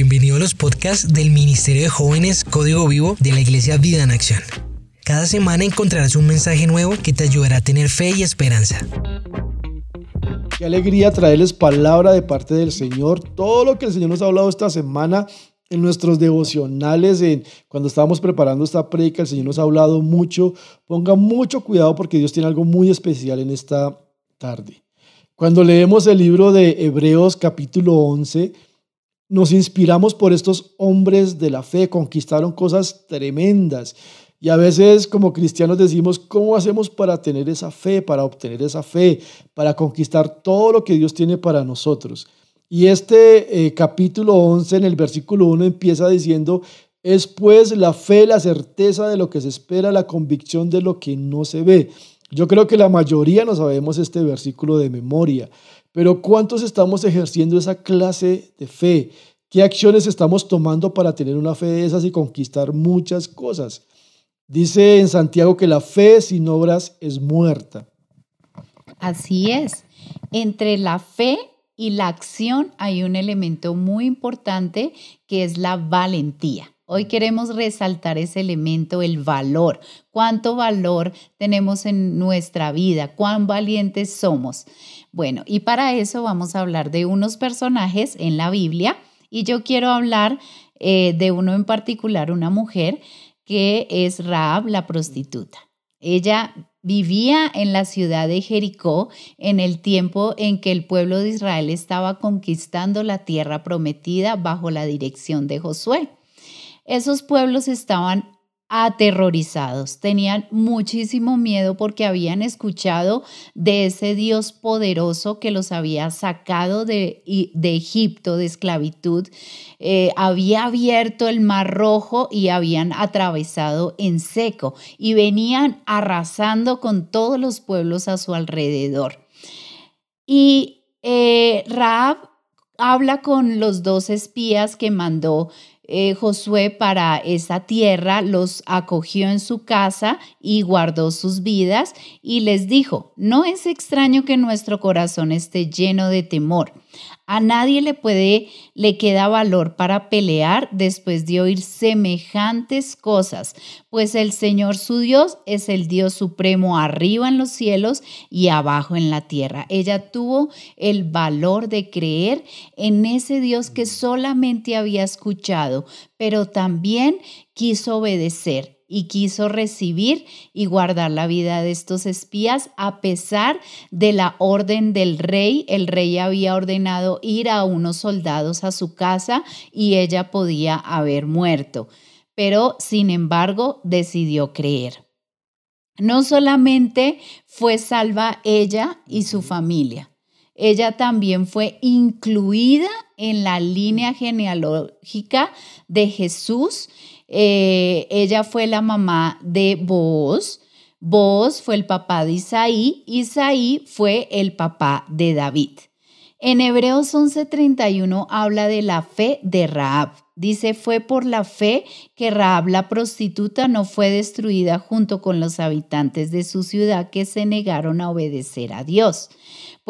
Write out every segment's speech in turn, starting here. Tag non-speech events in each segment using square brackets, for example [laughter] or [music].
bienvenido a los podcasts del Ministerio de Jóvenes Código Vivo de la Iglesia Vida en Acción. Cada semana encontrarás un mensaje nuevo que te ayudará a tener fe y esperanza. Qué alegría traerles palabra de parte del Señor. Todo lo que el Señor nos ha hablado esta semana en nuestros devocionales, en, cuando estábamos preparando esta predica, el Señor nos ha hablado mucho. Ponga mucho cuidado porque Dios tiene algo muy especial en esta tarde. Cuando leemos el libro de Hebreos capítulo 11, nos inspiramos por estos hombres de la fe, conquistaron cosas tremendas. Y a veces como cristianos decimos, ¿cómo hacemos para tener esa fe, para obtener esa fe, para conquistar todo lo que Dios tiene para nosotros? Y este eh, capítulo 11 en el versículo 1 empieza diciendo, es pues la fe, la certeza de lo que se espera, la convicción de lo que no se ve. Yo creo que la mayoría no sabemos este versículo de memoria. Pero ¿cuántos estamos ejerciendo esa clase de fe? ¿Qué acciones estamos tomando para tener una fe de esas y conquistar muchas cosas? Dice en Santiago que la fe sin obras es muerta. Así es. Entre la fe y la acción hay un elemento muy importante que es la valentía. Hoy queremos resaltar ese elemento, el valor. ¿Cuánto valor tenemos en nuestra vida? ¿Cuán valientes somos? Bueno, y para eso vamos a hablar de unos personajes en la Biblia y yo quiero hablar eh, de uno en particular, una mujer que es Raab la prostituta. Ella vivía en la ciudad de Jericó en el tiempo en que el pueblo de Israel estaba conquistando la tierra prometida bajo la dirección de Josué. Esos pueblos estaban aterrorizados, tenían muchísimo miedo porque habían escuchado de ese Dios poderoso que los había sacado de, Egipto, de esclavitud, eh, había abierto el mar rojo y habían atravesado en seco y venían arrasando con todos los pueblos a su alrededor. Y eh, Raab habla con los dos espías que mandó eh, Josué para esa tierra, los acogió en su casa y guardó sus vidas y les dijo, no es extraño que nuestro corazón esté lleno de temor. A nadie le puede, le queda valor para pelear después de oír semejantes cosas, pues el Señor su Dios es el Dios supremo arriba en los cielos y abajo en la tierra. Ella tuvo el valor de creer en ese Dios que solamente había escuchado, pero también quiso obedecer y quiso recibir y guardar la vida de estos espías a pesar de la orden del rey. El rey había ordenado ir a unos soldados a su casa y ella podía haber muerto, pero sin embargo decidió creer. No solamente fue salva ella y su familia, ella también fue incluida en la línea genealógica de Jesús eh, ella fue la mamá de Boaz. Boaz fue el papá de Isaí. Isaí fue el papá de David. En Hebreos 11:31 habla de la fe de Raab. Dice, fue por la fe que Raab la prostituta no fue destruida junto con los habitantes de su ciudad que se negaron a obedecer a Dios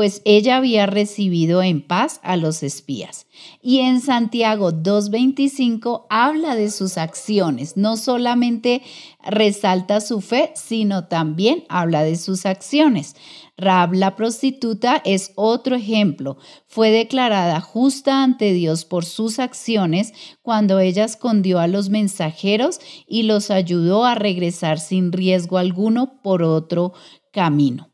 pues ella había recibido en paz a los espías. Y en Santiago 2.25 habla de sus acciones, no solamente resalta su fe, sino también habla de sus acciones. Rab la prostituta es otro ejemplo. Fue declarada justa ante Dios por sus acciones cuando ella escondió a los mensajeros y los ayudó a regresar sin riesgo alguno por otro camino.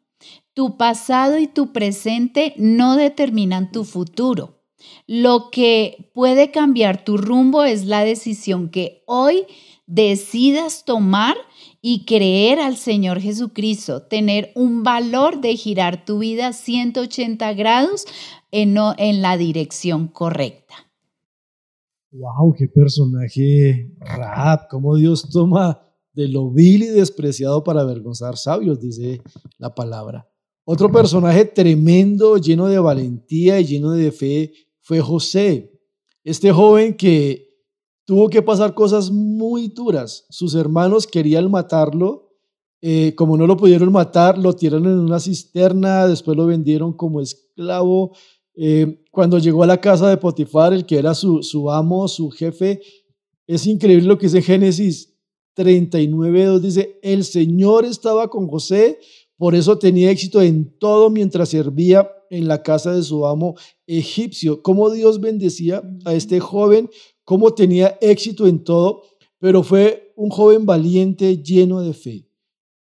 Tu pasado y tu presente no determinan tu futuro. Lo que puede cambiar tu rumbo es la decisión que hoy decidas tomar y creer al Señor Jesucristo, tener un valor de girar tu vida 180 grados en, en la dirección correcta. ¡Wow! ¡Qué personaje rap! ¿Cómo Dios toma de lo vil y despreciado para avergonzar sabios? Dice la palabra. Otro personaje tremendo, lleno de valentía y lleno de fe, fue José. Este joven que tuvo que pasar cosas muy duras. Sus hermanos querían matarlo. Eh, como no lo pudieron matar, lo tiraron en una cisterna, después lo vendieron como esclavo. Eh, cuando llegó a la casa de Potifar, el que era su, su amo, su jefe, es increíble lo que dice Génesis 39.2, dice, el Señor estaba con José, por eso tenía éxito en todo mientras servía en la casa de su amo egipcio. Cómo Dios bendecía a este joven, cómo tenía éxito en todo, pero fue un joven valiente, lleno de fe.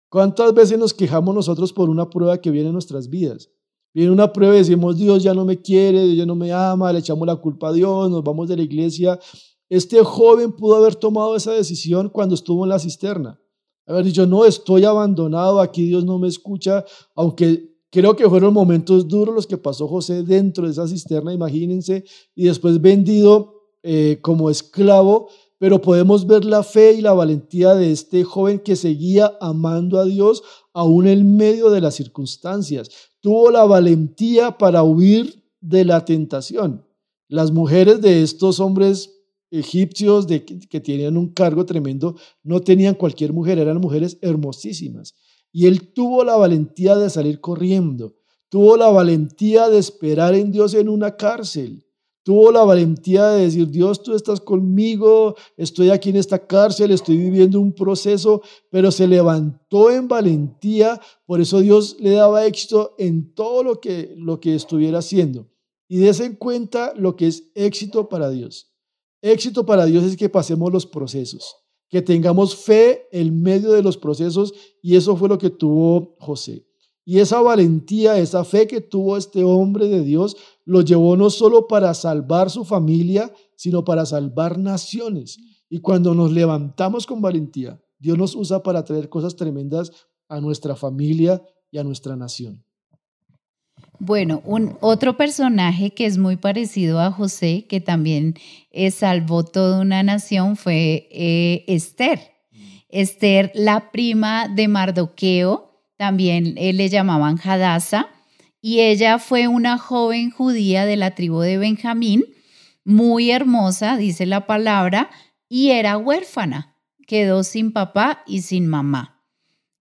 ¿Cuántas veces nos quejamos nosotros por una prueba que viene en nuestras vidas? Viene una prueba y decimos, Dios ya no me quiere, Dios ya no me ama, le echamos la culpa a Dios, nos vamos de la iglesia. Este joven pudo haber tomado esa decisión cuando estuvo en la cisterna. Haber dicho, no, estoy abandonado, aquí Dios no me escucha, aunque creo que fueron momentos duros los que pasó José dentro de esa cisterna, imagínense, y después vendido eh, como esclavo, pero podemos ver la fe y la valentía de este joven que seguía amando a Dios aún en medio de las circunstancias tuvo la valentía para huir de la tentación. Las mujeres de estos hombres egipcios de, que tenían un cargo tremendo no tenían cualquier mujer, eran mujeres hermosísimas. Y él tuvo la valentía de salir corriendo, tuvo la valentía de esperar en Dios en una cárcel, tuvo la valentía de decir, Dios, tú estás conmigo, estoy aquí en esta cárcel, estoy viviendo un proceso, pero se levantó en valentía, por eso Dios le daba éxito en todo lo que, lo que estuviera haciendo. Y dése en cuenta lo que es éxito para Dios. Éxito para Dios es que pasemos los procesos, que tengamos fe en medio de los procesos, y eso fue lo que tuvo José. Y esa valentía, esa fe que tuvo este hombre de Dios, lo llevó no solo para salvar su familia, sino para salvar naciones. Y cuando nos levantamos con valentía, Dios nos usa para traer cosas tremendas a nuestra familia y a nuestra nación. Bueno, un otro personaje que es muy parecido a José, que también eh, salvó toda una nación, fue eh, Esther. Mm. Esther, la prima de Mardoqueo, también eh, le llamaban Hadassah, y ella fue una joven judía de la tribu de Benjamín, muy hermosa, dice la palabra, y era huérfana, quedó sin papá y sin mamá.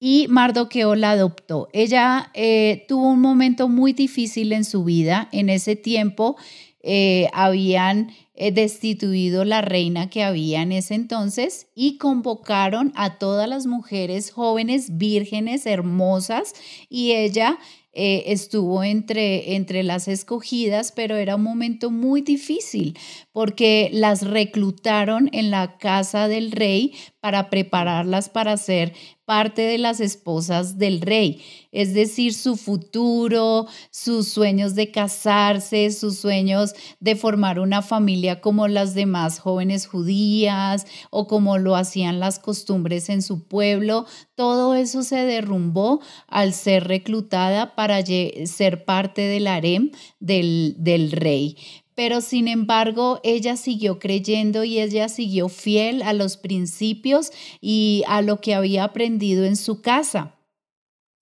Y Mardoqueo la adoptó. Ella eh, tuvo un momento muy difícil en su vida. En ese tiempo eh, habían eh, destituido la reina que había en ese entonces y convocaron a todas las mujeres jóvenes, vírgenes, hermosas, y ella eh, estuvo entre, entre las escogidas, pero era un momento muy difícil porque las reclutaron en la casa del rey para prepararlas para ser parte de las esposas del rey, es decir, su futuro, sus sueños de casarse, sus sueños de formar una familia como las demás jóvenes judías o como lo hacían las costumbres en su pueblo, todo eso se derrumbó al ser reclutada para ser parte del harem del, del rey pero sin embargo ella siguió creyendo y ella siguió fiel a los principios y a lo que había aprendido en su casa.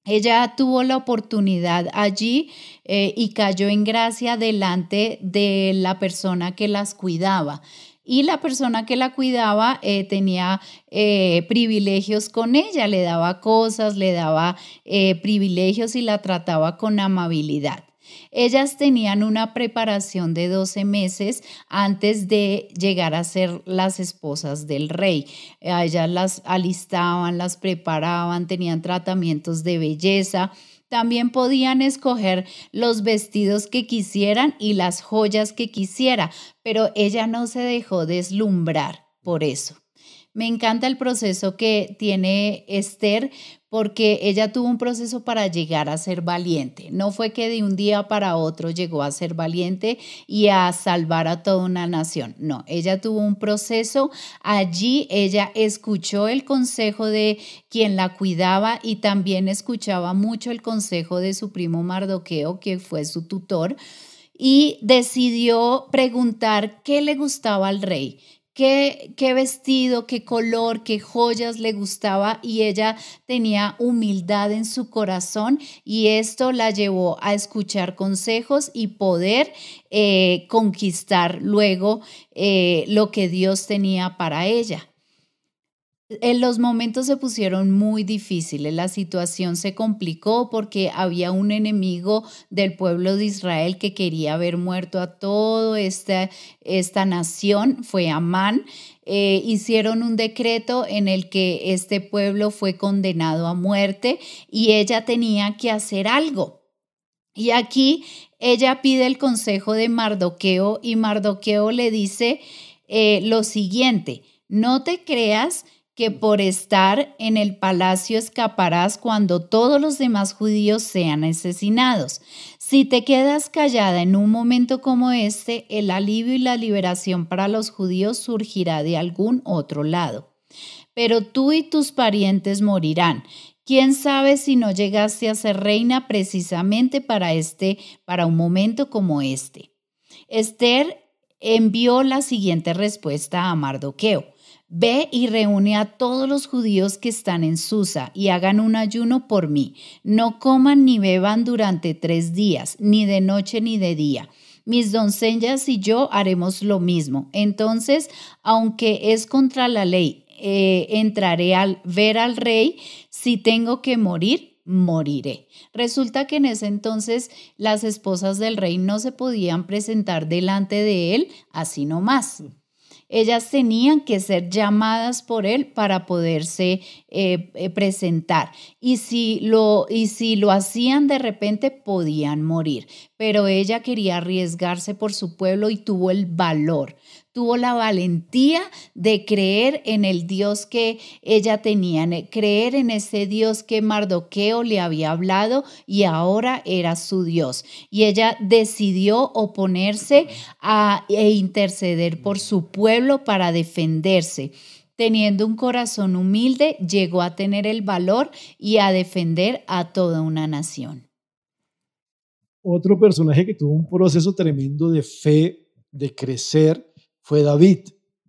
Ella tuvo la oportunidad allí eh, y cayó en gracia delante de la persona que las cuidaba. Y la persona que la cuidaba eh, tenía eh, privilegios con ella, le daba cosas, le daba privilegios y la trataba con amabilidad. Ellas tenían una preparación de 12 meses antes de llegar a ser las esposas del rey. ellas las alistaban, las preparaban, tenían tratamientos de belleza. También podían escoger los vestidos que quisieran y las joyas que quisiera, pero ella no se dejó deslumbrar por eso. Me encanta el proceso que tiene Esther porque ella tuvo un proceso para llegar a ser valiente. No fue que de un día para otro llegó a ser valiente y a salvar a toda una nación. No, ella tuvo un proceso. Allí ella escuchó el consejo de quien la cuidaba y también escuchaba mucho el consejo de su primo Mardoqueo, que fue su tutor y decidió preguntar qué le gustaba al rey, qué, vestido, qué color, qué joyas le gustaba y ella tenía humildad en su corazón y esto la llevó a escuchar consejos y poder eh, conquistar luego eh, lo que Dios tenía para ella. En los momentos se pusieron muy difíciles, la situación se complicó porque había un enemigo del pueblo de Israel que quería ver muerto a toda esta, esta nación, fue Amán. Eh, hicieron un decreto en el que este pueblo fue condenado a muerte y ella tenía que hacer algo. Y aquí ella pide el consejo de Mardoqueo y Mardoqueo le dice eh, lo siguiente, no te creas que por estar en el palacio escaparás cuando todos los demás judíos sean asesinados. Si te quedas callada en un momento como este, el alivio y la liberación para los judíos surgirá de algún otro lado. Pero tú y tus parientes morirán. ¿Quién sabe si no llegaste a ser reina precisamente para este para un momento como este? Esther envió la siguiente respuesta a Mardoqueo. Ve y reúne a todos los judíos que están en Susa y hagan un ayuno por mí. No coman ni beban durante tres días, ni de noche ni de día. Mis doncellas y yo haremos lo mismo. Entonces, aunque es contra la ley, eh, entraré al ver al rey. Si tengo que morir, moriré. Resulta que en ese entonces las esposas del rey no se podían presentar delante de él así nomás. Ellas tenían que ser llamadas por él para poderse eh, eh, presentar. Y si, lo, y si lo hacían de repente, podían morir. Pero ella quería arriesgarse por su pueblo y tuvo el valor tuvo la valentía de creer en el Dios que ella tenía, creer en ese Dios que Mardoqueo le había hablado y ahora era su Dios. Y ella decidió oponerse a, e interceder por su pueblo para defenderse. Teniendo un corazón humilde, llegó a tener el valor y a defender a toda una nación. Otro personaje que tuvo un proceso tremendo de fe, de crecer, fue David.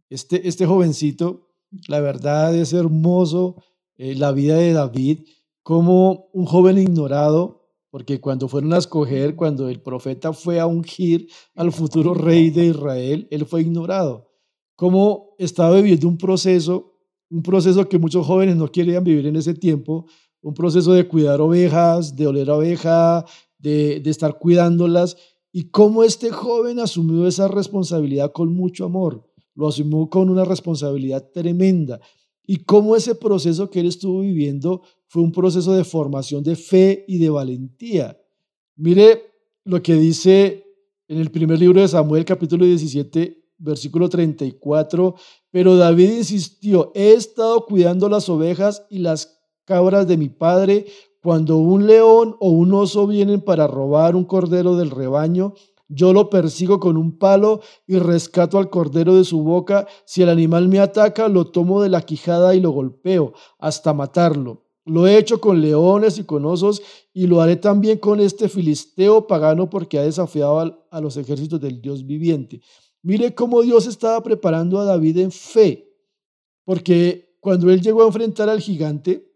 Este, este jovencito, la verdad es hermoso eh, la vida de David como un joven ignorado, porque cuando fueron a escoger, cuando el profeta fue a ungir al futuro rey de Israel, él fue ignorado. Como estaba viviendo un proceso, un proceso que muchos jóvenes no querían vivir en ese tiempo, un proceso de cuidar ovejas, de oler oveja, de, de estar cuidándolas, y cómo este joven asumió esa responsabilidad con mucho amor, lo asumió con una responsabilidad tremenda. Y cómo ese proceso que él estuvo viviendo fue un proceso de formación de fe y de valentía. Mire lo que dice en el primer libro de Samuel, capítulo 17, versículo 34. Pero David insistió, he estado cuidando las ovejas y las cabras de mi padre cuando un león o un oso vienen para robar un cordero del rebaño, yo lo persigo con un palo y rescato al cordero de su boca. Si el animal me ataca, lo tomo de la quijada y lo golpeo hasta matarlo. Lo he hecho con leones y con osos y lo haré también con este filisteo pagano porque ha desafiado a los ejércitos del Dios viviente. Mire cómo Dios estaba preparando a David en fe, porque cuando él llegó a enfrentar al gigante,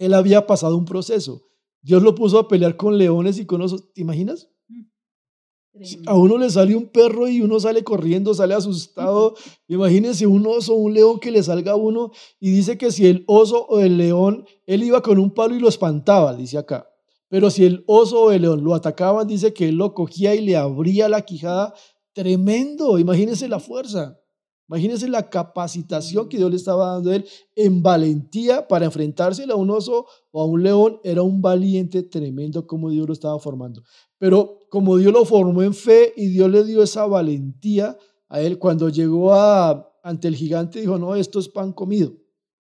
él había pasado un proceso. Dios lo puso a pelear con leones y con osos. ¿Te imaginas? Mm, a uno le sale un perro y uno sale corriendo, sale asustado. Imagínense un oso o un león que le salga a uno y dice que si el oso o el león, él iba con un palo y lo espantaba, dice acá. Pero si el oso o el león lo atacaban, dice que él lo cogía y le abría la quijada. Tremendo, imagínense la fuerza. Imagínense la capacitación que Dios le estaba dando a él en valentía para enfrentarse a un oso o a un león. Era un valiente tremendo como Dios lo estaba formando. Pero como Dios lo formó en fe y Dios le dio esa valentía a él, cuando llegó a, ante el gigante, dijo, no, esto es pan comido.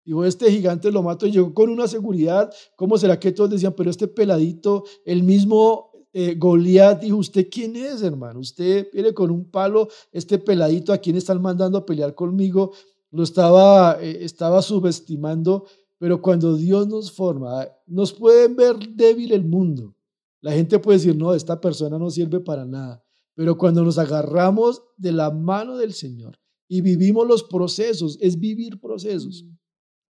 Dijo, este gigante lo mato y llegó con una seguridad. ¿Cómo será que todos decían, pero este peladito, el mismo eh, Goliat dijo, ¿usted quién es, hermano? Usted viene con un palo, este peladito, ¿a quién están mandando a pelear conmigo? Lo estaba, eh, estaba subestimando, pero cuando Dios nos forma, nos pueden ver débil el mundo. La gente puede decir, no, esta persona no sirve para nada. Pero cuando nos agarramos de la mano del Señor y vivimos los procesos, es vivir procesos,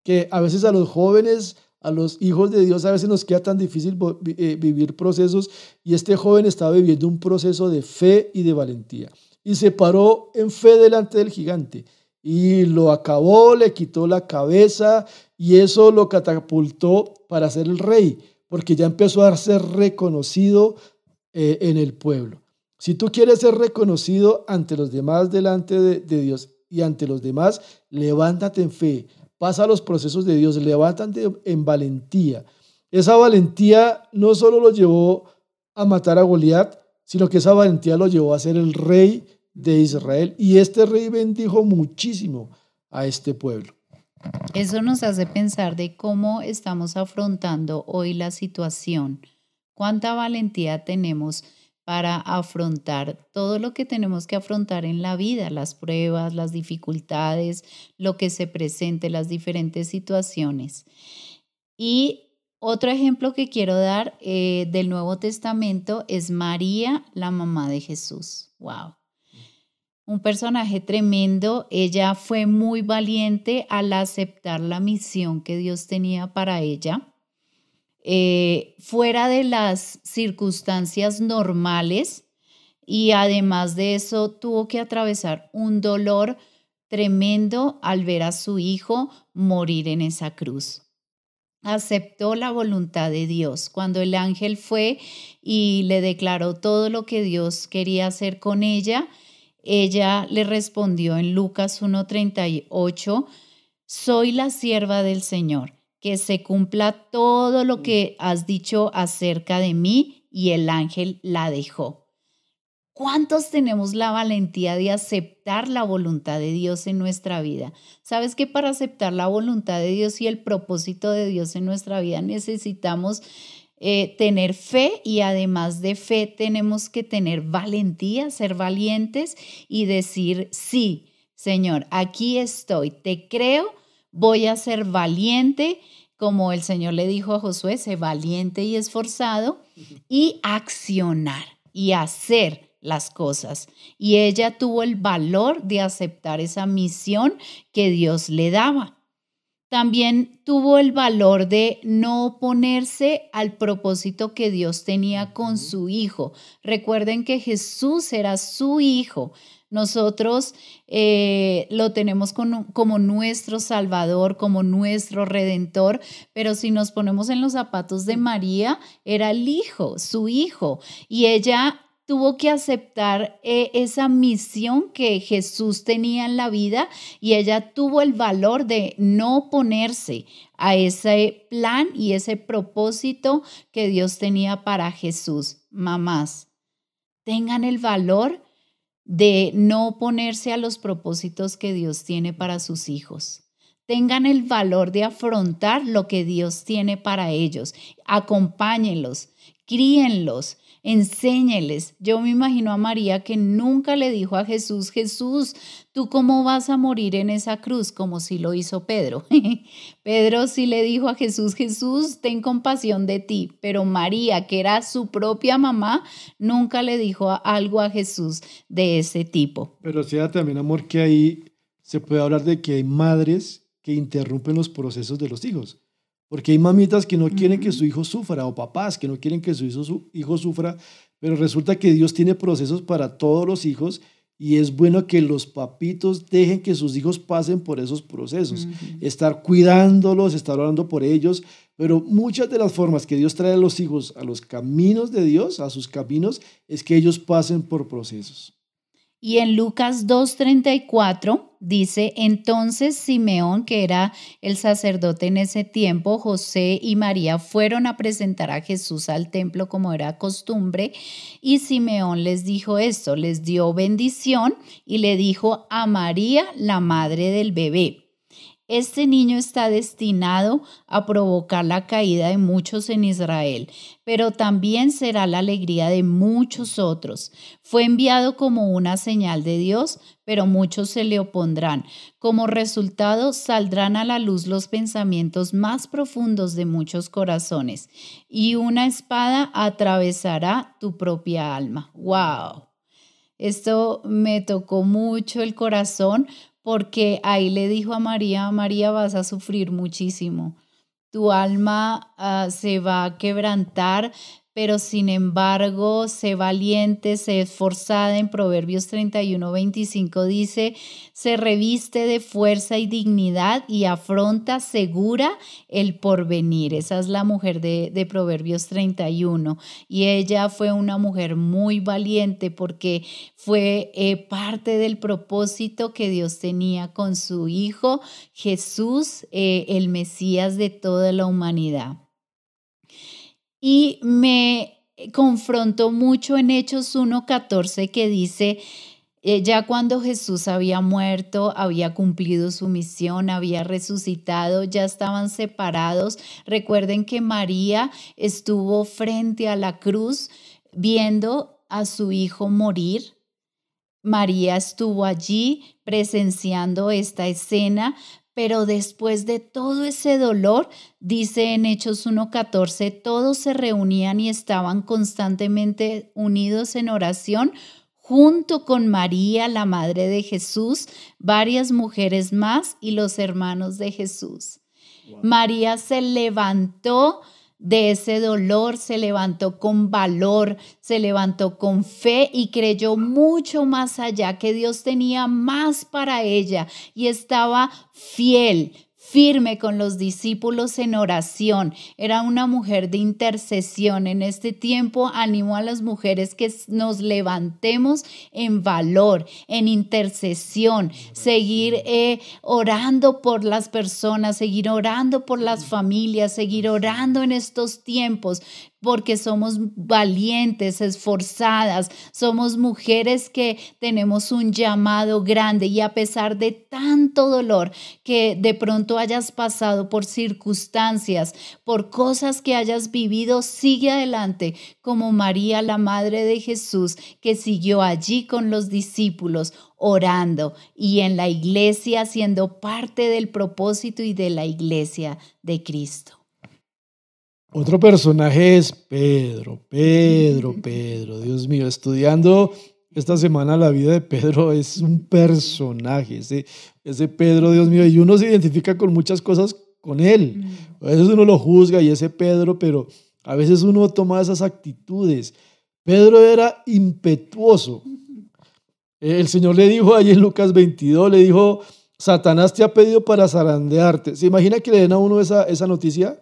que a veces a los jóvenes a los hijos de Dios a veces nos queda tan difícil eh, vivir procesos y este joven estaba viviendo un proceso de fe y de valentía. Y se paró en fe delante del gigante y lo acabó, le quitó la cabeza y eso lo catapultó para ser el rey, porque ya empezó a ser reconocido eh, en el pueblo. Si tú quieres ser reconocido ante los demás delante de, de Dios y ante los demás, levántate en fe, pasa los procesos de Dios, levántate en valentía. Esa valentía no solo lo llevó a matar a Goliat, sino que esa valentía lo llevó a ser el rey de Israel y este rey bendijo muchísimo a este pueblo. Eso nos hace pensar de cómo estamos afrontando hoy la situación, cuánta valentía tenemos para afrontar todo lo que tenemos que afrontar en la vida, las pruebas, las dificultades, lo que se presente, las diferentes situaciones. Y otro ejemplo que quiero dar eh, del Nuevo Testamento es María, la mamá de Jesús. ¡Wow! un personaje tremendo. Ella fue muy valiente al aceptar la misión que Dios tenía para ella. Eh, fuera de las circunstancias normales y además de eso tuvo que atravesar un dolor tremendo al ver a su hijo morir en esa cruz. Aceptó la voluntad de Dios. Cuando el ángel fue y le declaró todo lo que Dios quería hacer con ella, ella le respondió en Lucas 1.38, soy la sierva del Señor, que se cumpla todo lo que has dicho acerca de mí y el ángel la dejó. ¿Cuántos tenemos la valentía de aceptar la voluntad de Dios en nuestra vida? Sabes que para aceptar la voluntad de Dios y el propósito de Dios en nuestra vida necesitamos eh, tener fe y además de fe tenemos que tener valentía, ser valientes y decir, sí, Señor, aquí estoy, te creo, voy a ser valiente, como el Señor le dijo a Josué, sé valiente y esforzado, y accionar y hacer las cosas. Y ella tuvo el valor de aceptar esa misión que Dios le daba también tuvo el valor de no oponerse al propósito que Dios tenía con su Hijo. Recuerden que Jesús era su Hijo. Nosotros eh, lo tenemos como nuestro Salvador, como nuestro Redentor, pero si nos ponemos en los zapatos de María, era el Hijo, su Hijo, y ella tuvo que aceptar eh, esa misión que Jesús tenía en la vida y ella tuvo el valor de no oponerse a ese plan y ese propósito que Dios tenía para Jesús. Mamás, tengan el valor de no oponerse a los propósitos que Dios tiene para sus hijos. Tengan el valor de afrontar lo que Dios tiene para ellos. Acompáñenlos, críenlos, enséñeles. Yo me imagino a María que nunca le dijo a Jesús, Jesús, ¿tú cómo vas a morir en esa cruz? Como si lo hizo Pedro. [laughs] Pedro sí le dijo a Jesús, Jesús, ten compasión de ti, pero María, que era su propia mamá, nunca le dijo algo a Jesús de ese tipo. Pero sea también, amor, que ahí se puede hablar de que hay madres que interrumpen los procesos de los hijos. Porque hay mamitas que no quieren que su hijo sufra o papás que no quieren que su hijo, su hijo sufra, pero resulta que Dios tiene procesos para todos los hijos y es bueno que los papitos dejen que sus hijos pasen por esos procesos, estar cuidándolos, estar orando por ellos, pero muchas de las formas que Dios trae a los hijos a los caminos de Dios, a sus caminos, es que ellos pasen por procesos. Y en Lucas 2.34 dice, entonces Simeón, que era el sacerdote en ese tiempo, José y María fueron a presentar a Jesús al templo como era costumbre, y Simeón les dijo esto, les dio bendición y le dijo a María, la madre del bebé. Este niño está destinado a provocar la caída de muchos en Israel, pero también será la alegría de muchos otros. Fue enviado como una señal de Dios, pero muchos se le opondrán. Como resultado, saldrán a la luz los pensamientos más profundos de muchos corazones, y una espada atravesará tu propia alma. ¡Wow! Esto me tocó mucho el corazón porque ahí le dijo a María, María vas a sufrir muchísimo, tu alma ah, se va a quebrantar, pero sin embargo, sé valiente, sé esforzada. En Proverbios 31, 25 dice, se reviste de fuerza y dignidad y afronta segura el porvenir. Esa es la mujer de, Proverbios 31. Y ella fue una mujer muy valiente porque fue eh, parte del propósito que Dios tenía con su Hijo Jesús, eh, el Mesías de toda la humanidad y me confrontó mucho en Hechos 1.14 que dice, eh, ya cuando Jesús había muerto, había cumplido su misión, había resucitado, ya estaban separados. Recuerden que María estuvo frente a la cruz viendo a su hijo morir. María estuvo allí presenciando esta escena, pero después de todo ese dolor, dice en Hechos 1.14, todos se reunían y estaban constantemente unidos en oración junto con María, la Madre de Jesús, varias mujeres más y los hermanos de Jesús. María se levantó de ese dolor, se levantó con valor, se levantó con fe y creyó mucho más allá que Dios tenía más para ella y estaba fiel, firme con los discípulos en oración. Era una mujer de intercesión. En este tiempo animó a las mujeres que nos levantemos en valor, en intercesión, seguir eh, orando por las personas, seguir orando por las familias, seguir orando en estos tiempos porque somos valientes, esforzadas, somos mujeres que tenemos un llamado grande y a pesar de tanto dolor que de pronto hayas pasado por circunstancias, por cosas que hayas vivido, sigue adelante como María, la Madre de Jesús, que siguió allí con los discípulos orando y en la iglesia siendo parte del propósito y de la iglesia de Cristo. Otro personaje es Pedro, Pedro, [laughs] Pedro, Dios mío, estudiando esta semana la vida de Pedro es un personaje, ese, ese Pedro, Dios mío, y uno se identifica con muchas cosas con él. A veces uno lo juzga y ese Pedro, pero a veces uno toma esas actitudes. Pedro era impetuoso. El Señor le dijo ahí en Lucas 22, le dijo, Satanás te ha pedido para zarandearte. ¿Se imagina que le den a uno esa, esa noticia?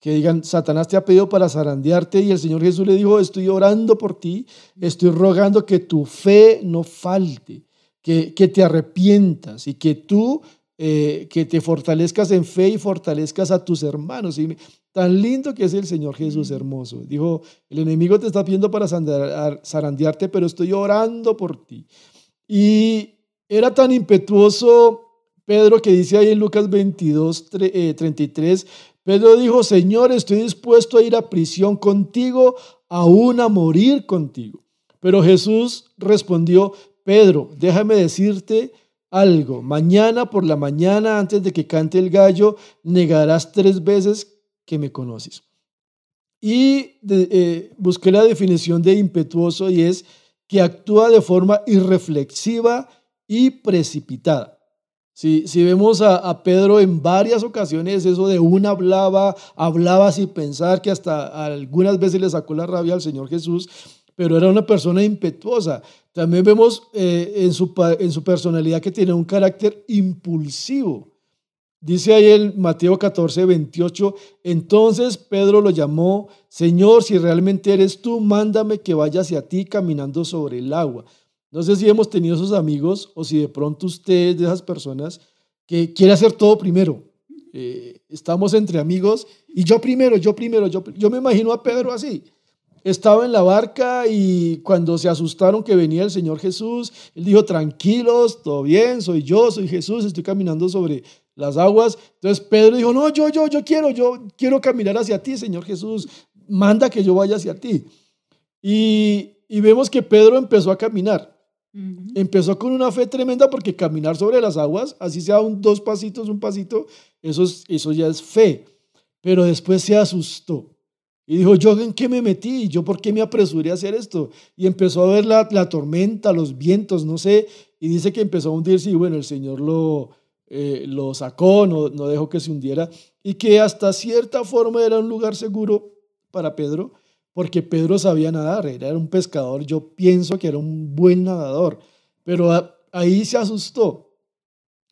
Que digan, Satanás te ha pedido para zarandearte y el Señor Jesús le dijo, estoy orando por ti, estoy rogando que tu fe no falte, que, que te arrepientas y que tú, eh, que te fortalezcas en fe y fortalezcas a tus hermanos. Y tan lindo que es el Señor Jesús, hermoso. Dijo, el enemigo te está pidiendo para zarandearte, pero estoy orando por ti. Y era tan impetuoso Pedro que dice ahí en Lucas 22, 33, Pedro dijo, Señor, estoy dispuesto a ir a prisión contigo, aún a morir contigo. Pero Jesús respondió, Pedro, déjame decirte algo. Mañana por la mañana, antes de que cante el gallo, negarás tres veces que me conoces. Y eh, busqué la definición de impetuoso y es que actúa de forma irreflexiva y precipitada. Si, vemos a, Pedro en varias ocasiones, eso de una hablaba, hablaba sin pensar, que hasta algunas veces le sacó la rabia al Señor Jesús, pero era una persona impetuosa. También vemos eh, en, su, en su personalidad que tiene un carácter impulsivo. Dice ahí en Mateo 14, 28, entonces Pedro lo llamó, Señor, si realmente eres tú, mándame que vaya hacia ti caminando sobre el agua. No sé si hemos tenido esos amigos o si de pronto usted de esas personas que quiere hacer todo primero. Eh, estamos entre amigos y yo primero, yo primero, yo, yo me imagino a Pedro así. Estaba en la barca y cuando se asustaron que venía el Señor Jesús, él dijo, tranquilos, todo bien, soy yo, soy Jesús, estoy caminando sobre las aguas. Entonces Pedro dijo, no, yo, yo, yo quiero, yo quiero caminar hacia ti, Señor Jesús, manda que yo vaya hacia ti. Y vemos que Pedro empezó a caminar. Empezó con una fe tremenda porque caminar sobre las aguas, así sea un dos pasitos, un pasito, eso, eso ya es fe. Pero después se asustó y dijo, ¿yo en qué me metí? ¿Yo por qué me apresuré a hacer esto? Y empezó a ver la, la tormenta, los vientos, no sé, y dice que empezó a hundirse y bueno, el Señor lo, eh, lo sacó, no, no dejó que se hundiera y que hasta cierta forma era un lugar seguro para Pedro porque Pedro sabía nadar, era un pescador, yo pienso que era un buen nadador, pero ahí se asustó.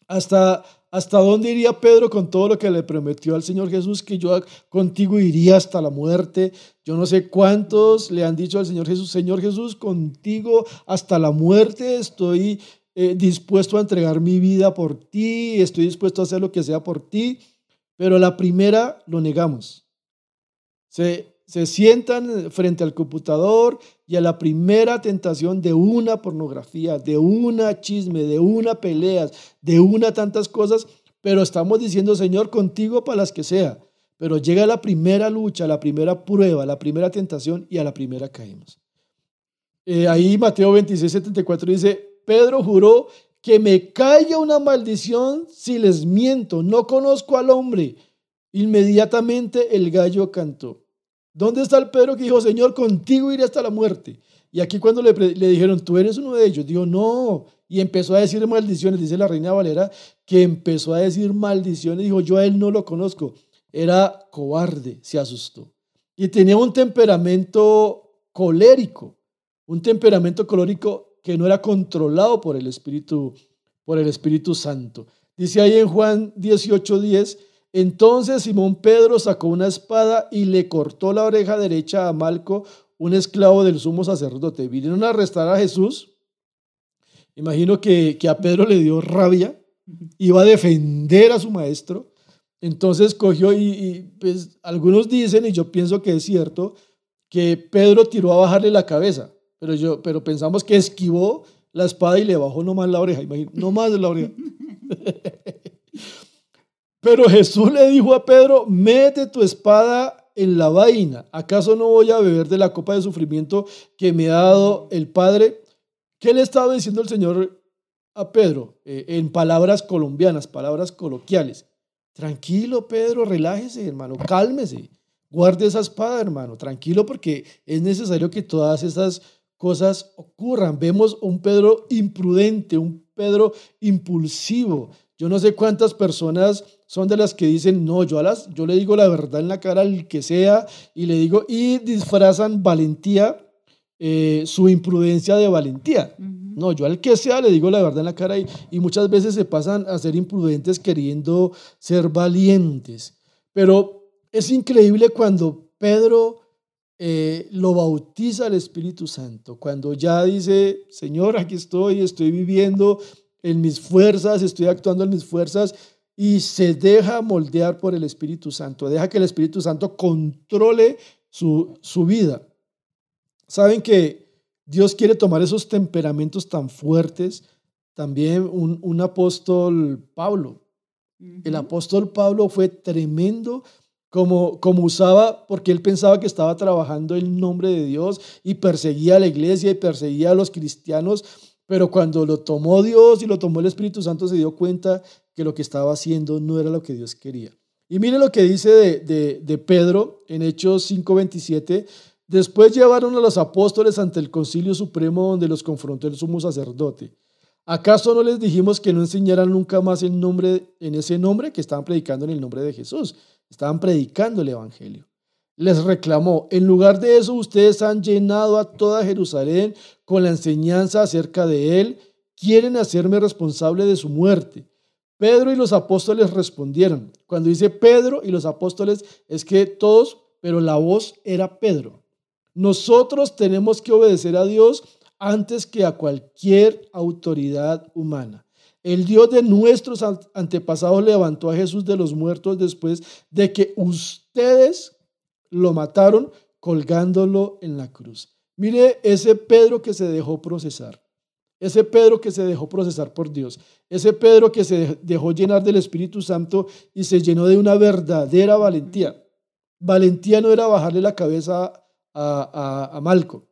Hasta, ¿Hasta dónde iría Pedro con todo lo que le prometió al Señor Jesús? Que yo contigo iría hasta la muerte. Yo no sé cuántos le han dicho al Señor Jesús, Señor Jesús, contigo hasta la muerte estoy eh, dispuesto a entregar mi vida por ti, estoy dispuesto a hacer lo que sea por ti. Pero la primera lo negamos. Se, se sientan frente al computador y a la primera tentación de una pornografía, de una chisme, de una pelea, de una tantas cosas, pero estamos diciendo, Señor, contigo para las que sea. Pero llega la primera lucha, la primera prueba, la primera tentación y a la primera caímos. Eh, ahí Mateo 26, 74 dice, Pedro juró que me caiga una maldición si les miento, no conozco al hombre. Inmediatamente el gallo cantó. ¿Dónde está el Pedro que dijo, Señor, contigo iré hasta la muerte? Y aquí cuando le, dijeron, tú eres uno de ellos, dijo, no. Y empezó a decir maldiciones, dice la reina Valera, que empezó a decir maldiciones, dijo, yo a él no lo conozco. Era cobarde, se asustó. Y tenía un temperamento colérico, un temperamento colérico que no era controlado por el Espíritu, por el Espíritu Santo. Dice ahí en Juan 18:10, entonces Simón Pedro sacó una espada y le cortó la oreja derecha a Malco, un esclavo del sumo sacerdote. Vinieron a arrestar a Jesús. Imagino que, a Pedro le dio rabia, iba a defender a su maestro. Entonces cogió y, pues, algunos dicen, y yo pienso que es cierto, que Pedro tiró a bajarle la cabeza, pero, yo, pero pensamos que esquivó la espada y le bajó nomás la oreja, no más la oreja. [laughs] Pero Jesús le dijo a Pedro, mete tu espada en la vaina. ¿Acaso no voy a beber de la copa de sufrimiento que me ha dado el Padre? ¿Qué le estaba diciendo el Señor a Pedro? Eh, en palabras colombianas, palabras coloquiales. Tranquilo, Pedro, relájese, hermano, cálmese. Guarde esa espada, hermano, tranquilo, porque es necesario que todas esas cosas ocurran. Vemos un Pedro imprudente, un Pedro impulsivo. Yo no sé cuántas personas son de las que dicen, no, yo, a las, yo le digo la verdad en la cara al que sea y le digo, y disfrazan valentía, eh, su imprudencia de valentía. No, yo al que sea le digo la verdad en la cara y, y, muchas veces se pasan a ser imprudentes queriendo ser valientes. Pero es increíble cuando Pedro eh, lo bautiza el Espíritu Santo, cuando ya dice, Señor, aquí estoy, estoy viviendo en mis fuerzas, estoy actuando en mis fuerzas y se deja moldear por el Espíritu Santo, deja que el Espíritu Santo controle su, su vida. Saben que Dios quiere tomar esos temperamentos tan fuertes. También un, un apóstol Pablo. El apóstol Pablo fue tremendo como, como usaba, porque él pensaba que estaba trabajando el nombre de Dios y perseguía a la iglesia y perseguía a los cristianos, pero cuando lo tomó Dios y lo tomó el Espíritu Santo se dio cuenta que lo que estaba haciendo no era lo que Dios quería. Y mire lo que dice de, de, Pedro en Hechos 5:27. Después llevaron a los apóstoles ante el concilio supremo donde los confrontó el sumo sacerdote. ¿Acaso no les dijimos que no enseñaran nunca más en ese nombre que estaban predicando en el nombre de Jesús? Estaban predicando el evangelio. Les reclamó, en lugar de eso ustedes han llenado a toda Jerusalén con la enseñanza acerca de él, quieren hacerme responsable de su muerte. Pedro y los apóstoles respondieron. Cuando dice Pedro y los apóstoles es que todos, pero la voz era Pedro. Nosotros tenemos que obedecer a Dios antes que a cualquier autoridad humana. El Dios de nuestros antepasados levantó a Jesús de los muertos después de que ustedes lo mataron colgándolo en la cruz. Mire ese Pedro que se dejó procesar. Ese Pedro que se dejó procesar por Dios, ese Pedro que se dejó llenar del Espíritu Santo y se llenó de una verdadera valentía. Valentía no era bajarle la cabeza a, Malco.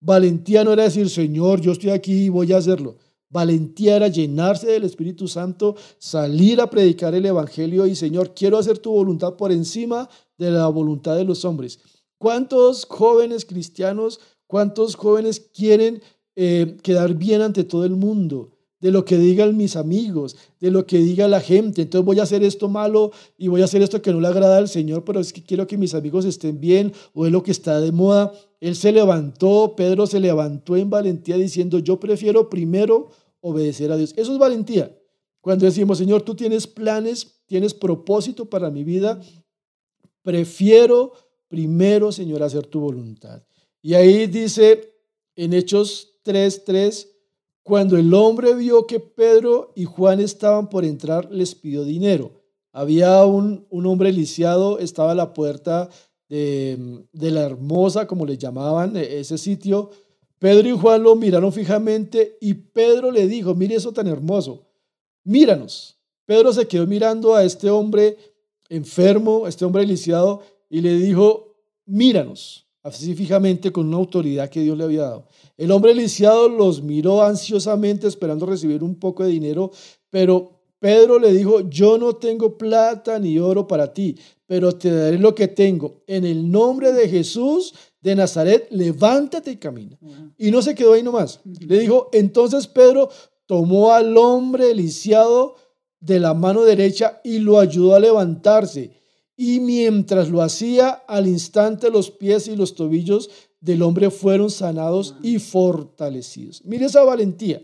Valentía no era decir, Señor, yo estoy aquí y voy a hacerlo. Valentía era llenarse del Espíritu Santo, salir a predicar el Evangelio y Señor, quiero hacer tu voluntad por encima de la voluntad de los hombres. ¿Cuántos jóvenes cristianos, cuántos jóvenes quieren eh, quedar bien ante todo el mundo. de lo que digan mis amigos, de lo que diga la gente. Entonces voy a hacer esto malo y voy a hacer esto que no le agrada al Señor, pero es que quiero que mis amigos estén bien o es lo que está de moda. Él se levantó, Pedro se levantó en valentía diciendo, yo prefiero primero obedecer a Dios. Eso es valentía. Cuando decimos, Señor, tú tienes planes, tienes propósito para mi vida, prefiero primero, Señor, hacer tu voluntad. Y ahí dice en Hechos 3:3, cuando el hombre vio que Pedro y Juan estaban por entrar, les pidió dinero. Había un, un hombre lisiado, estaba a la puerta de, de la hermosa, como le llamaban, e, ese sitio. Pedro y Juan lo miraron fijamente y Pedro le dijo, mire eso tan hermoso, míranos. Pedro se quedó mirando a este hombre enfermo, este hombre lisiado, y le dijo, míranos así fijamente con una autoridad que Dios le había dado. El hombre lisiado los miró ansiosamente esperando recibir un poco de dinero, pero Pedro le dijo, yo no tengo plata ni oro para ti, pero te daré lo que tengo. En el nombre de Jesús de Nazaret, levántate y camina. Y no se quedó ahí nomás. Le dijo, entonces Pedro tomó al hombre lisiado de la mano derecha y lo ayudó a levantarse y mientras lo hacía, al instante los pies y los tobillos del hombre fueron sanados y fortalecidos. Mire esa valentía.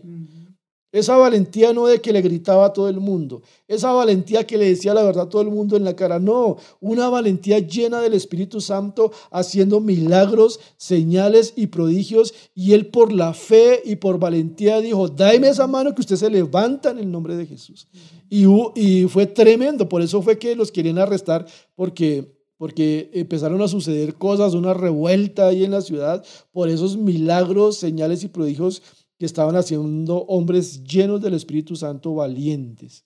Esa valentía no de que le gritaba a todo el mundo, esa valentía que le decía la verdad a todo el mundo en la cara, no, una valentía llena del Espíritu Santo haciendo milagros, señales y prodigios. Y él por la fe y por valentía dijo, dame esa mano que usted se levanta en el nombre de Jesús. Y, y fue tremendo, por eso fue que los querían arrestar, porque porque empezaron a suceder cosas, una revuelta ahí en la ciudad por esos milagros, señales y prodigios que estaban haciendo hombres llenos del Espíritu Santo valientes.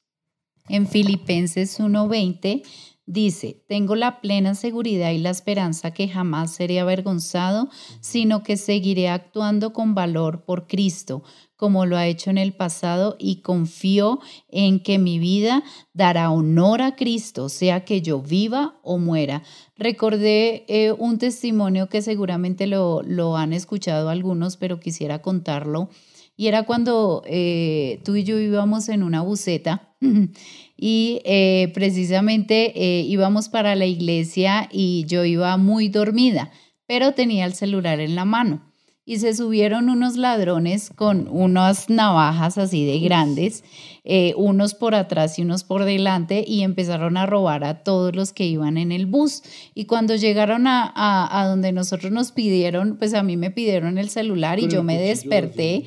En Filipenses 1:20 dice, tengo la plena seguridad y la esperanza que jamás seré avergonzado, sino que seguiré actuando con valor por Cristo, como lo ha hecho en el pasado, y confío en que mi vida dará honor a Cristo, sea que yo viva o muera. Recordé eh, un testimonio que seguramente lo, lo, han escuchado algunos, pero quisiera contarlo. Y era cuando eh, tú y yo íbamos en una buceta [clears throat] y eh, precisamente íbamos para la iglesia y yo iba muy dormida, pero tenía el celular en la mano. Y se subieron unos ladrones con unas navajas así de grandes, eh, unos por atrás y unos por delante, y empezaron a robar a todos los que iban en el bus. Y cuando llegaron a, a, donde nosotros nos pidieron, pues a mí me pidieron el celular y yo me desperté,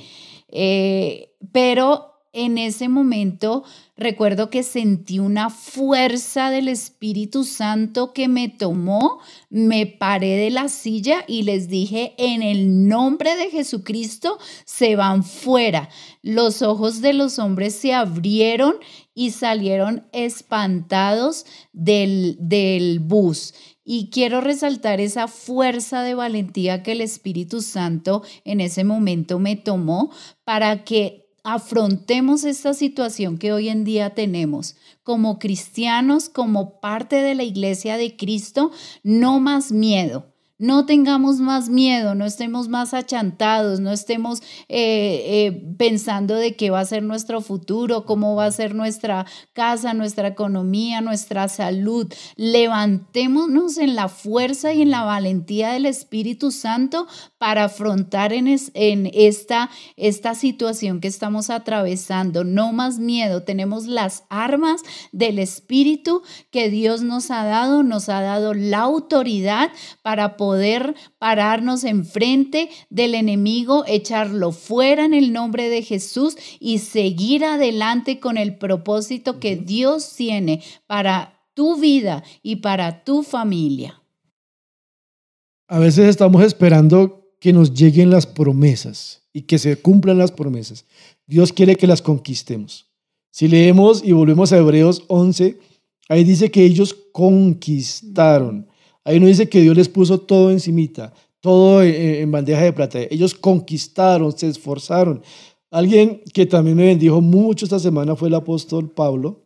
eh, pero en ese momento recuerdo que sentí una fuerza del Espíritu Santo que me tomó, me paré de la silla y les dije, en el nombre de Jesucristo se van fuera. Los ojos de los hombres se abrieron y salieron espantados del, del bus. Y quiero resaltar esa fuerza de valentía que el Espíritu Santo en ese momento me tomó para que afrontemos esta situación que hoy en día tenemos. Como cristianos, como parte de la iglesia de Cristo, no más miedo no tengamos más miedo, no estemos más achantados, no estemos eh, eh, pensando de qué va a ser nuestro futuro, cómo va a ser nuestra casa, nuestra economía, nuestra salud. Levantémonos en la fuerza y en la valentía del Espíritu Santo para afrontar en, esta, esta situación que estamos atravesando. No más miedo, tenemos las armas del Espíritu que Dios nos ha dado, nos ha dado la autoridad para poder poder pararnos enfrente del enemigo, echarlo fuera en el nombre de Jesús y seguir adelante con el propósito que Dios tiene para tu vida y para tu familia. A veces estamos esperando que nos lleguen las promesas y que se cumplan las promesas. Dios quiere que las conquistemos. Si leemos y volvemos a Hebreos 11, ahí dice que ellos conquistaron. Ahí no dice que Dios les puso todo encimita, todo en bandeja de plata. Ellos conquistaron, se esforzaron. Alguien que también me bendijo mucho esta semana fue el apóstol Pablo.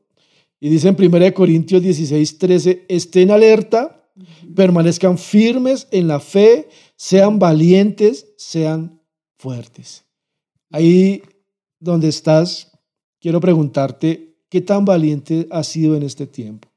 Y dice en 1 Corintios 16, 13, estén alerta, permanezcan firmes en la fe, sean valientes, sean fuertes. Ahí donde estás, quiero preguntarte, ¿qué tan valiente has sido en este tiempo?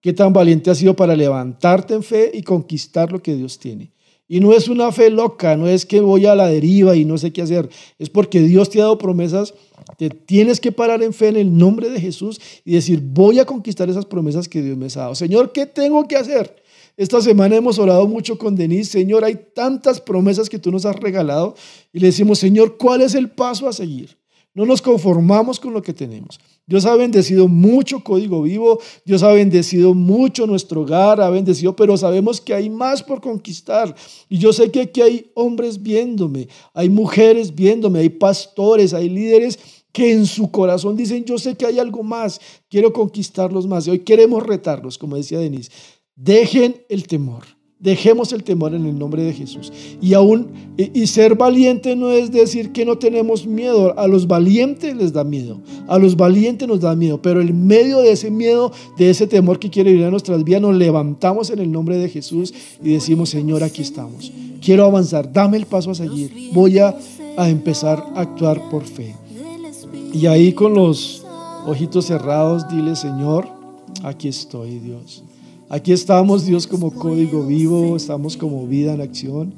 ¿Qué tan valiente has sido para levantarte en fe y conquistar lo que Dios tiene? Y no es una fe loca, no es que voy a la deriva y no sé qué hacer, es porque Dios te ha dado promesas, te tienes que parar en fe en el nombre de Jesús y decir, voy a conquistar esas promesas que Dios me ha dado. Señor, ¿qué tengo que hacer? Esta semana hemos orado mucho con Denise. Señor, hay tantas promesas que tú nos has regalado. Y le decimos, Señor, ¿cuál es el paso a seguir? No nos conformamos con lo que tenemos. Dios ha bendecido mucho Código Vivo, Dios ha bendecido mucho nuestro hogar, ha bendecido, pero sabemos que hay más por conquistar. Y yo sé que aquí hay hombres viéndome, hay mujeres viéndome, hay pastores, hay líderes que en su corazón dicen, yo sé que hay algo más, quiero conquistarlos más. Y hoy queremos retarlos, como decía Denise. Dejen el temor. Dejemos el temor en el nombre de Jesús. Y aún, y, ser valiente no es decir que no tenemos miedo. A los valientes les da miedo. A los valientes nos da miedo. Pero en medio de ese miedo, de ese temor que quiere vivir a nuestras vidas, nos levantamos en el nombre de Jesús y decimos, Señor, aquí estamos. Quiero avanzar. Dame el paso a seguir. Voy a, a empezar a actuar por fe. Y ahí con los ojitos cerrados, dile, Señor, aquí estoy, Dios. Aquí estamos, Dios, como código vivo, estamos como vida en acción.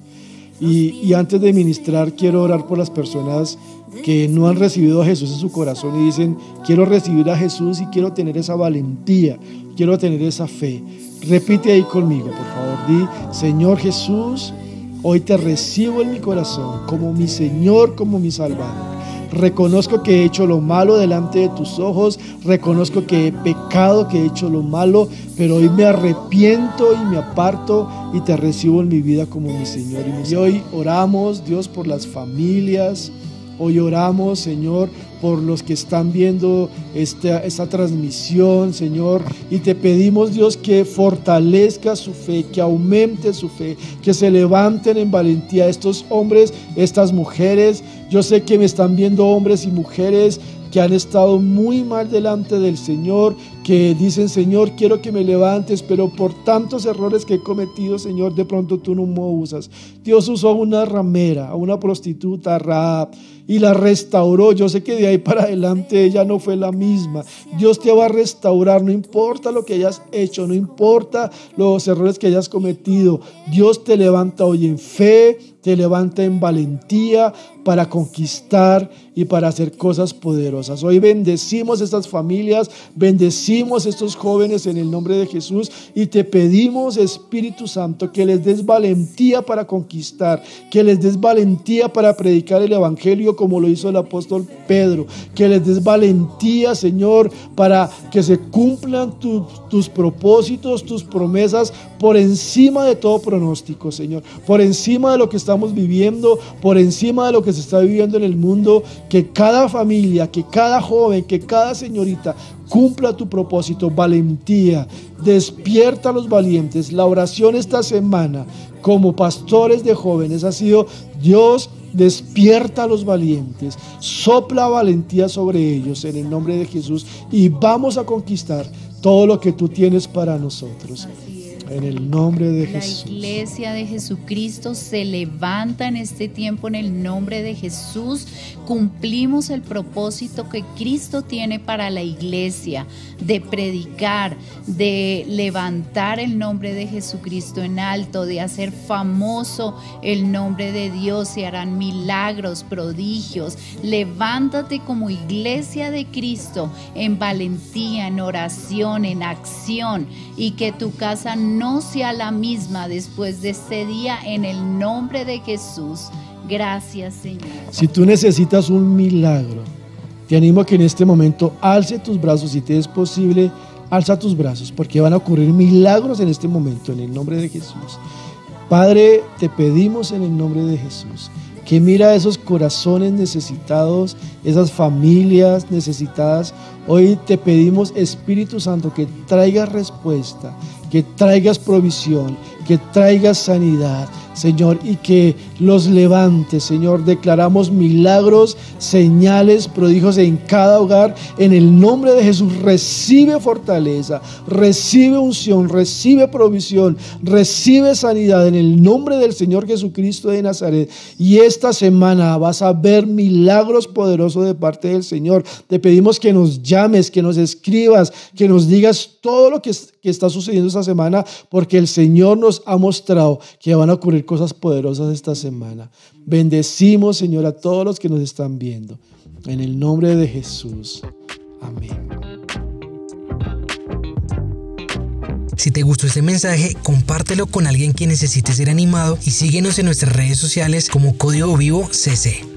Y, antes de ministrar, quiero orar por las personas que no han recibido a Jesús en su corazón y dicen, quiero recibir a Jesús y quiero tener esa valentía, quiero tener esa fe. Repite ahí conmigo, por favor. Di, Señor Jesús, hoy te recibo en mi corazón como mi Señor, como mi Salvador. Reconozco que he hecho lo malo delante de tus ojos. Reconozco que he pecado, que he hecho lo malo. Pero hoy me arrepiento y me aparto y te recibo en mi vida como mi Señor. Y hoy oramos, Dios, por las familias. Hoy oramos, Señor, por los que están viendo esta, esta transmisión, Señor. Y te pedimos, Dios, que fortalezca su fe, que aumente su fe, que se levanten en valentía estos hombres, estas mujeres. Yo sé que me están viendo hombres y mujeres que han estado muy mal delante del Señor, que dicen, Señor, quiero que me levantes, pero por tantos errores que he cometido, Señor, de pronto tú no me usas. Dios usó a una ramera, a una prostituta, Raab, y la restauró. Yo sé que de ahí para adelante ella no fue la misma. Dios te va a restaurar, no importa lo que hayas hecho, no importa los errores que hayas cometido. Dios te levanta hoy en fe, te levanta en valentía para conquistar y para hacer cosas poderosas. Hoy bendecimos estas familias, bendecimos estos jóvenes en el nombre de Jesús y te pedimos, Espíritu Santo, que les des valentía para conquistar, que les des valentía para predicar el Evangelio como lo hizo el apóstol Pedro, que les des valentía, Señor, para que se cumplan tus propósitos, tus promesas por encima de todo pronóstico, Señor, por encima de lo que estamos viviendo, por encima de lo que se está viviendo en el mundo, que cada familia, que cada joven, que cada señorita cumpla tu propósito, valentía, despierta a los valientes. La oración esta semana como pastores de jóvenes ha sido Dios despierta a los valientes, sopla valentía sobre ellos en el nombre de Jesús y vamos a conquistar todo lo que tú tienes para nosotros. En el nombre de Jesús. La iglesia de Jesucristo se levanta en este tiempo en el nombre de Jesús. Cumplimos el propósito que Cristo tiene para la iglesia de predicar, de levantar el nombre de Jesucristo en alto, de hacer famoso el nombre de Dios y harán milagros, prodigios. Levántate como iglesia de Cristo en valentía, en oración, en acción y que tu casa no sea la misma después de este día en el nombre de Jesús. Gracias, Señor. Si tú necesitas un milagro, te animo a que en este momento alce tus brazos, si te es posible, alza tus brazos, porque van a ocurrir milagros en este momento, en el nombre de Jesús. Padre, te pedimos en el nombre de Jesús que mira esos corazones necesitados, esas familias necesitadas. Hoy te pedimos, Espíritu Santo, que traigas respuesta, que traigas provisión, que traigas sanidad, Señor, y que los levante, Señor. Declaramos milagros, señales, prodigios en cada hogar. En el nombre de Jesús, recibe fortaleza, recibe unción, recibe provisión, recibe sanidad en el nombre del Señor Jesucristo de Nazaret. Y esta semana vas a ver milagros poderosos de parte del Señor. Te pedimos que nos llames, que nos escribas, que nos digas todo lo que, que está sucediendo esta semana, porque el Señor nos ha mostrado que van a ocurrir cosas poderosas esta semana. Bendecimos, Señor, a todos los que nos están viendo. En el nombre de Jesús. Amén. Si te gustó este mensaje, compártelo con alguien que necesite ser animado y síguenos en nuestras redes sociales como Código Vivo CC.